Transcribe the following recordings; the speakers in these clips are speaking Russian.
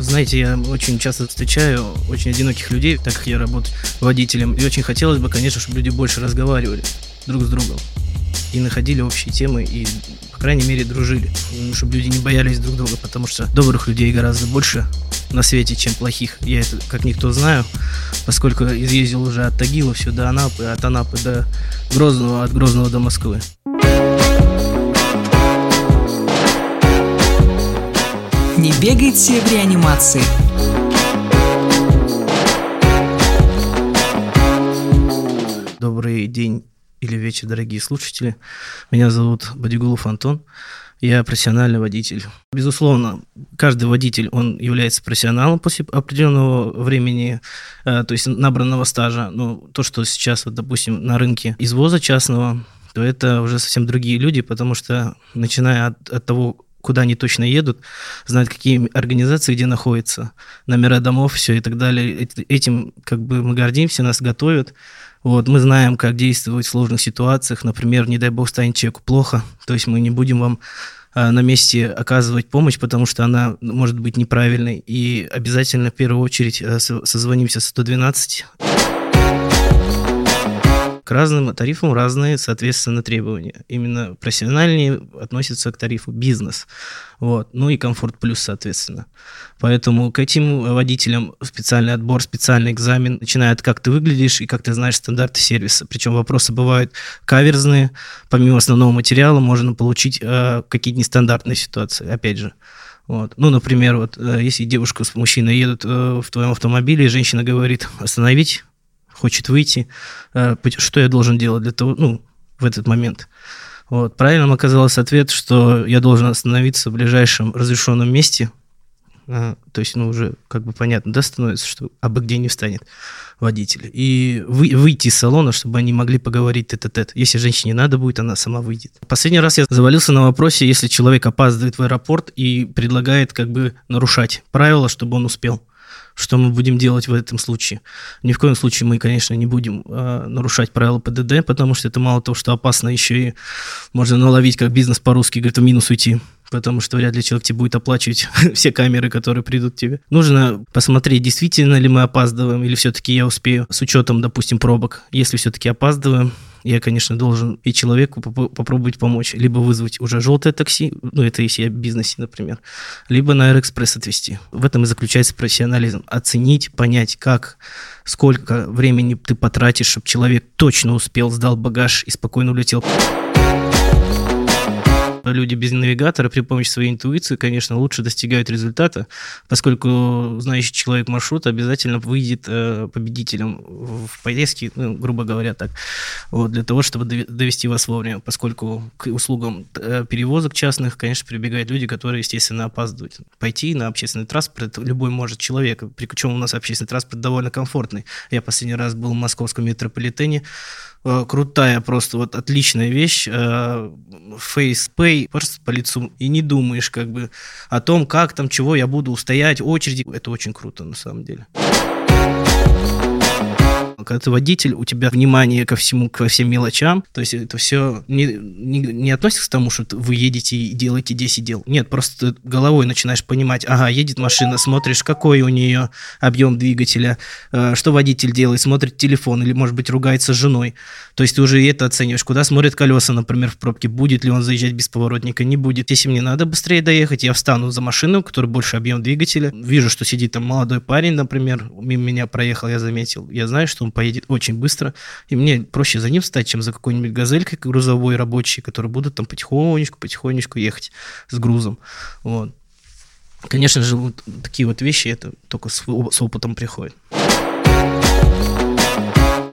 Знаете, я очень часто встречаю очень одиноких людей, так как я работаю водителем, и очень хотелось бы, конечно, чтобы люди больше разговаривали друг с другом и находили общие темы и, по крайней мере, дружили, чтобы люди не боялись друг друга, потому что добрых людей гораздо больше на свете, чем плохих. Я это как никто знаю, поскольку изъездил уже от Тагила до Анапы, от Анапы до Грозного, от Грозного до Москвы. Не бегайте в реанимации. Добрый день или вечер, дорогие слушатели. Меня зовут Бадигулов Антон. Я профессиональный водитель. Безусловно, каждый водитель, он является профессионалом после определенного времени, э, то есть набранного стажа. Но то, что сейчас, вот, допустим, на рынке извоза частного, то это уже совсем другие люди, потому что начиная от, от того, куда они точно едут, знают, какие организации где находятся, номера домов, все и так далее. Этим как бы мы гордимся, нас готовят. Вот, мы знаем, как действовать в сложных ситуациях. Например, не дай бог станет человеку плохо, то есть мы не будем вам а, на месте оказывать помощь, потому что она может быть неправильной. И обязательно в первую очередь а, созвонимся с 112 к разным тарифам разные, соответственно, требования. Именно профессиональнее относятся к тарифу бизнес. Вот. Ну и комфорт плюс, соответственно. Поэтому к этим водителям специальный отбор, специальный экзамен, начиная от как ты выглядишь и как ты знаешь стандарты сервиса. Причем вопросы бывают каверзные. Помимо основного материала можно получить э, какие-то нестандартные ситуации, опять же. Вот. Ну, например, вот, э, если девушка с мужчиной едут э, в твоем автомобиле, и женщина говорит остановить, хочет выйти, э, что я должен делать для того, ну, в этот момент. Вот. Правильным оказался ответ, что я должен остановиться в ближайшем разрешенном месте, а, то есть, ну, уже как бы понятно, да, становится, что абы где не встанет водитель. И вы, выйти из салона, чтобы они могли поговорить тет-а-тет. Если женщине надо будет, она сама выйдет. Последний раз я завалился на вопросе, если человек опаздывает в аэропорт и предлагает как бы нарушать правила, чтобы он успел что мы будем делать в этом случае. Ни в коем случае мы, конечно, не будем э, нарушать правила ПДД, потому что это мало того, что опасно, еще и можно наловить как бизнес по-русски, говорит, в минус уйти потому что вряд ли человек тебе будет оплачивать все камеры, которые придут тебе. Нужно посмотреть, действительно ли мы опаздываем, или все-таки я успею, с учетом, допустим, пробок. Если все-таки опаздываем, я, конечно, должен и человеку попробовать помочь. Либо вызвать уже желтое такси, ну, это если я в бизнесе, например, либо на Аэроэкспресс отвезти. В этом и заключается профессионализм. Оценить, понять, как, сколько времени ты потратишь, чтобы человек точно успел, сдал багаж и спокойно улетел люди без навигатора при помощи своей интуиции, конечно, лучше достигают результата, поскольку знающий человек маршрут обязательно выйдет э, победителем в поездке, ну, грубо говоря, так, вот, для того, чтобы довести вас вовремя, поскольку к услугам э, перевозок частных, конечно, прибегают люди, которые, естественно, опаздывают. Пойти на общественный транспорт любой может человек, причем у нас общественный транспорт довольно комфортный. Я последний раз был в московском метрополитене, Э, крутая, просто вот отличная вещь. Э, FacePay просто по лицу. И не думаешь как бы о том, как там, чего я буду устоять, очереди. Это очень круто на самом деле. Когда ты водитель, у тебя внимание ко всему, ко всем мелочам, то есть это все не, не, не относится к тому, что вы едете и делаете 10 дел. Нет, просто ты головой начинаешь понимать, ага, едет машина, смотришь, какой у нее объем двигателя, э, что водитель делает, смотрит телефон или, может быть, ругается с женой. То есть ты уже это оцениваешь, куда смотрят колеса, например, в пробке, будет ли он заезжать без поворотника, не будет. Если мне надо быстрее доехать, я встану за машину, которая больше объем двигателя, вижу, что сидит там молодой парень, например, мимо меня проехал, я заметил, я знаю, что он поедет очень быстро, и мне проще за ним встать, чем за какой-нибудь газелькой грузовой рабочий, которые будут там потихонечку, потихонечку ехать с грузом. Вот. Конечно же, вот такие вот вещи, это только с, с опытом приходит.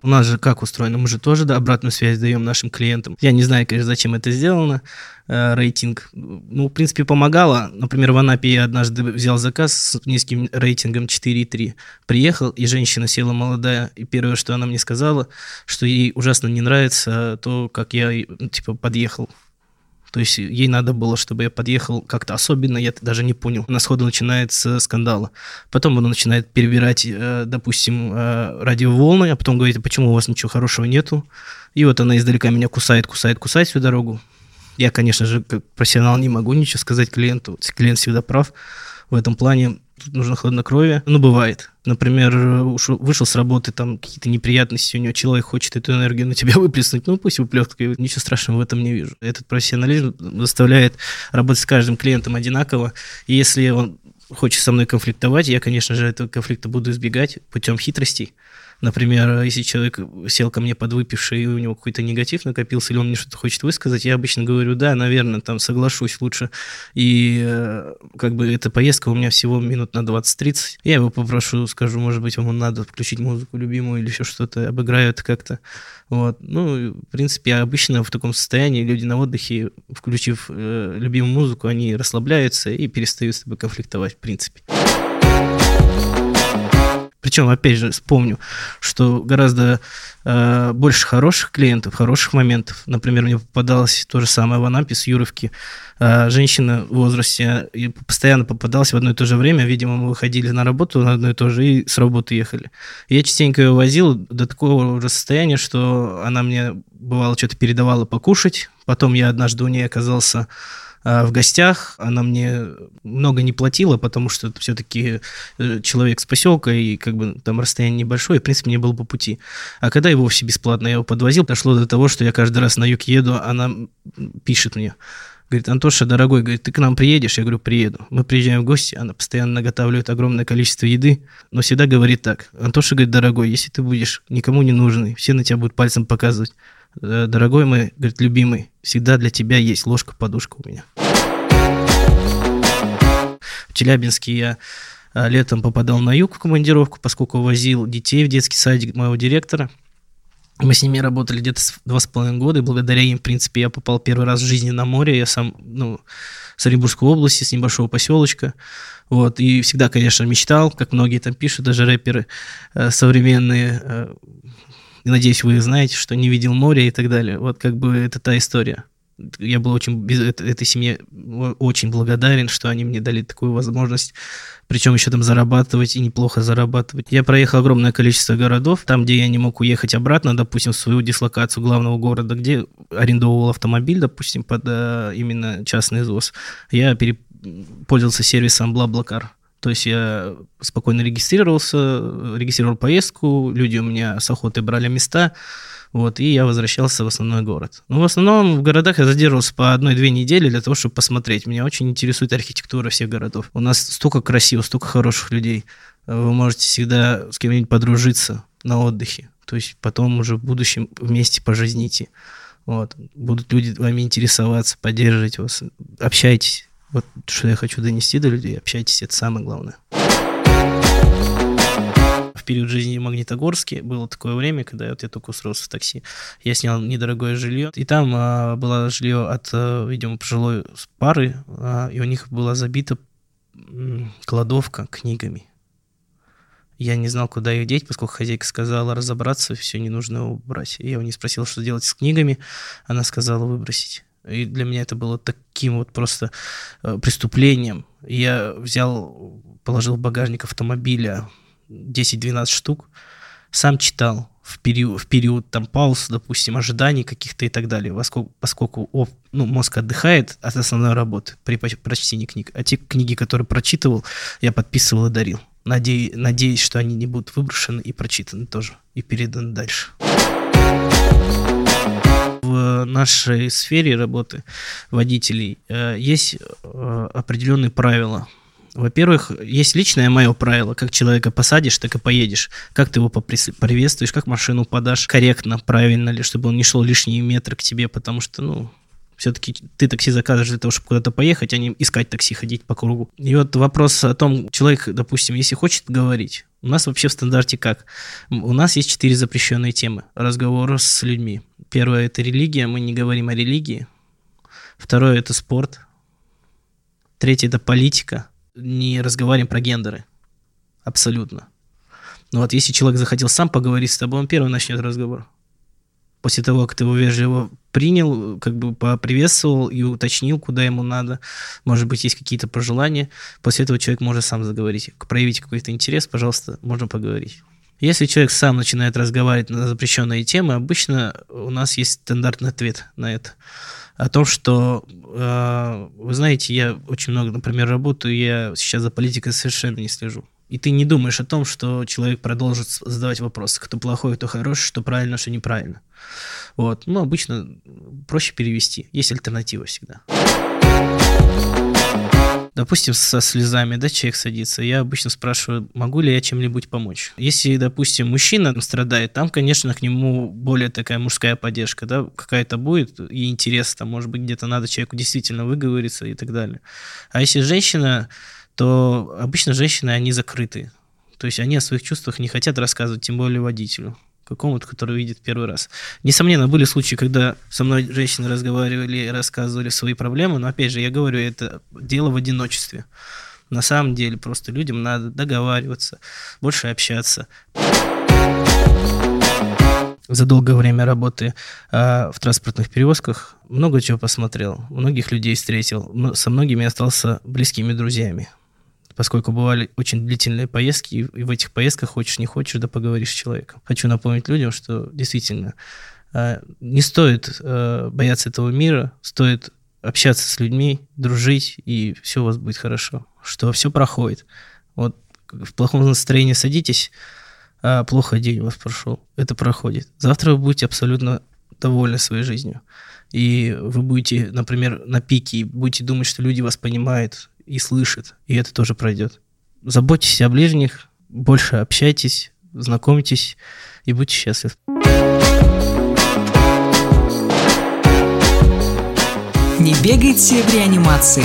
У нас же как устроено? Мы же тоже да, обратную связь даем нашим клиентам. Я не знаю, конечно, зачем это сделано, э, рейтинг. Ну, в принципе, помогало. Например, в Анапе я однажды взял заказ с низким рейтингом 4,3. Приехал, и женщина села молодая, и первое, что она мне сказала, что ей ужасно не нравится то, как я, ну, типа, подъехал то есть ей надо было, чтобы я подъехал как-то особенно, я даже не понял. На сходу начинается скандала. Потом он начинает перебирать, э, допустим, э, радиоволны, а потом говорит, а почему у вас ничего хорошего нету? И вот она издалека меня кусает, кусает, кусает всю дорогу. Я, конечно же, как профессионал не могу ничего сказать клиенту. Клиент всегда прав в этом плане. Тут нужно хладнокровие. Ну, бывает. Например, ушел, вышел с работы, там какие-то неприятности, у него человек хочет эту энергию на тебя выплеснуть, ну, пусть выплескивает. Ничего страшного в этом не вижу. Этот профессионализм заставляет работать с каждым клиентом одинаково. И если он хочет со мной конфликтовать, я, конечно же, этого конфликта буду избегать путем хитростей. Например, если человек сел ко мне подвыпивший, и у него какой-то негатив накопился, или он мне что-то хочет высказать, я обычно говорю, да, наверное, там соглашусь лучше. И э, как бы эта поездка у меня всего минут на 20-30. Я его попрошу, скажу, может быть, ему надо включить музыку любимую или еще что-то, обыграю это как-то. Вот. Ну, в принципе, обычно в таком состоянии люди на отдыхе, включив э, любимую музыку, они расслабляются и перестают с тобой конфликтовать, в принципе. Причем, опять же, вспомню, что гораздо э, больше хороших клиентов, хороших моментов. Например, мне попадалось то же самое в Анапе с Юровки. Э, женщина в возрасте и постоянно попадалась в одно и то же время. Видимо, мы выходили на работу на одно и то же и с работы ехали. Я частенько ее возил до такого уже состояния, что она мне, бывало, что-то передавала покушать. Потом я однажды у нее оказался в гостях. Она мне много не платила, потому что все-таки э, человек с поселка, и как бы там расстояние небольшое, и, в принципе, мне было по пути. А когда и вовсе бесплатно я его подвозил, дошло до того, что я каждый раз на юг еду, она пишет мне, Говорит, Антоша, дорогой, говорит, ты к нам приедешь? Я говорю, приеду. Мы приезжаем в гости, она постоянно наготавливает огромное количество еды, но всегда говорит так. Антоша говорит, дорогой, если ты будешь никому не нужный, все на тебя будут пальцем показывать, Э, дорогой мой, говорит, любимый, всегда для тебя есть ложка-подушка у меня. Челябинске я э, летом попадал на юг в командировку, поскольку возил детей в детский садик моего директора. Мы с ними работали где-то два с половиной года, и благодаря им, в принципе, я попал первый раз в жизни на море. Я сам, ну, с Оренбургской области, с небольшого поселочка. Вот, и всегда, конечно, мечтал, как многие там пишут, даже рэперы э, современные, и надеюсь, вы знаете, что не видел моря и так далее. Вот как бы это та история. Я был очень этой семье очень благодарен, что они мне дали такую возможность, причем еще там зарабатывать и неплохо зарабатывать. Я проехал огромное количество городов, там, где я не мог уехать обратно, допустим, в свою дислокацию главного города, где арендовал автомобиль, допустим, под э, именно частный ЗОС. Я переп... пользовался сервисом BlaBlaCar. То есть я спокойно регистрировался, регистрировал поездку, люди у меня с охотой брали места, вот, и я возвращался в основной город. Ну, в основном в городах я задерживался по одной-две недели для того, чтобы посмотреть. Меня очень интересует архитектура всех городов. У нас столько красиво, столько хороших людей. Вы можете всегда с кем-нибудь подружиться на отдыхе. То есть потом уже в будущем вместе пожизните. Вот. Будут люди вами интересоваться, поддерживать вас. Общайтесь. Вот что я хочу донести до людей. Общайтесь, это самое главное. Период жизни в Магнитогорске было такое время, когда вот я только устроился в такси. Я снял недорогое жилье, и там а, было жилье от, а, видимо, пожилой пары, а, и у них была забита кладовка книгами. Я не знал, куда их деть, поскольку хозяйка сказала разобраться, все не нужно убрать. Я у нее спросил, что делать с книгами. Она сказала выбросить. И для меня это было таким вот просто э, преступлением. Я взял, положил в багажник автомобиля 10-12 штук, сам читал в период, в период там пауз, допустим, ожиданий каких-то и так далее, поскольку, поскольку о, ну, мозг отдыхает от основной работы при прочтении книг. А те книги, которые прочитывал, я подписывал и дарил. Надеюсь, надеюсь, что они не будут выброшены и прочитаны тоже, и переданы дальше в нашей сфере работы водителей э, есть э, определенные правила. Во-первых, есть личное мое правило, как человека посадишь, так и поедешь. Как ты его приветствуешь, как машину подашь корректно, правильно ли, чтобы он не шел лишние метры к тебе, потому что, ну, все-таки ты такси заказываешь для того, чтобы куда-то поехать, а не искать такси, ходить по кругу. И вот вопрос о том, человек, допустим, если хочет говорить, у нас вообще в стандарте как? У нас есть четыре запрещенные темы разговора с людьми. Первое – это религия, мы не говорим о религии. Второе – это спорт. Третье – это политика. Не разговариваем про гендеры. Абсолютно. Но вот если человек захотел сам поговорить с тобой, он первый начнет разговор после того, как ты его вежливо принял, как бы поприветствовал и уточнил, куда ему надо, может быть, есть какие-то пожелания, после этого человек может сам заговорить. Проявить какой-то интерес, пожалуйста, можно поговорить. Если человек сам начинает разговаривать на запрещенные темы, обычно у нас есть стандартный ответ на это. О том, что, э, вы знаете, я очень много, например, работаю, я сейчас за политикой совершенно не слежу. И ты не думаешь о том, что человек продолжит задавать вопросы, кто плохой, кто хороший, что правильно, что неправильно. Вот. Ну, обычно проще перевести. Есть альтернатива всегда допустим, со слезами, да, человек садится, я обычно спрашиваю, могу ли я чем-нибудь помочь. Если, допустим, мужчина страдает, там, конечно, к нему более такая мужская поддержка, да, какая-то будет, и интерес там, может быть, где-то надо человеку действительно выговориться и так далее. А если женщина, то обычно женщины, они закрыты. То есть они о своих чувствах не хотят рассказывать, тем более водителю какому-то, который видит первый раз. Несомненно, были случаи, когда со мной женщины разговаривали, рассказывали свои проблемы, но, опять же, я говорю, это дело в одиночестве. На самом деле, просто людям надо договариваться, больше общаться. За долгое время работы э, в транспортных перевозках много чего посмотрел, многих людей встретил, со многими остался близкими друзьями поскольку бывали очень длительные поездки, и в этих поездках хочешь не хочешь, да поговоришь с человеком. Хочу напомнить людям, что действительно э, не стоит э, бояться этого мира, стоит общаться с людьми, дружить, и все у вас будет хорошо, что все проходит. Вот в плохом настроении садитесь, а плохо день у вас прошел, это проходит. Завтра вы будете абсолютно довольны своей жизнью. И вы будете, например, на пике, и будете думать, что люди вас понимают, и слышит, и это тоже пройдет. Заботьтесь о ближних, больше общайтесь, знакомьтесь и будьте счастливы. Не бегайте в реанимации.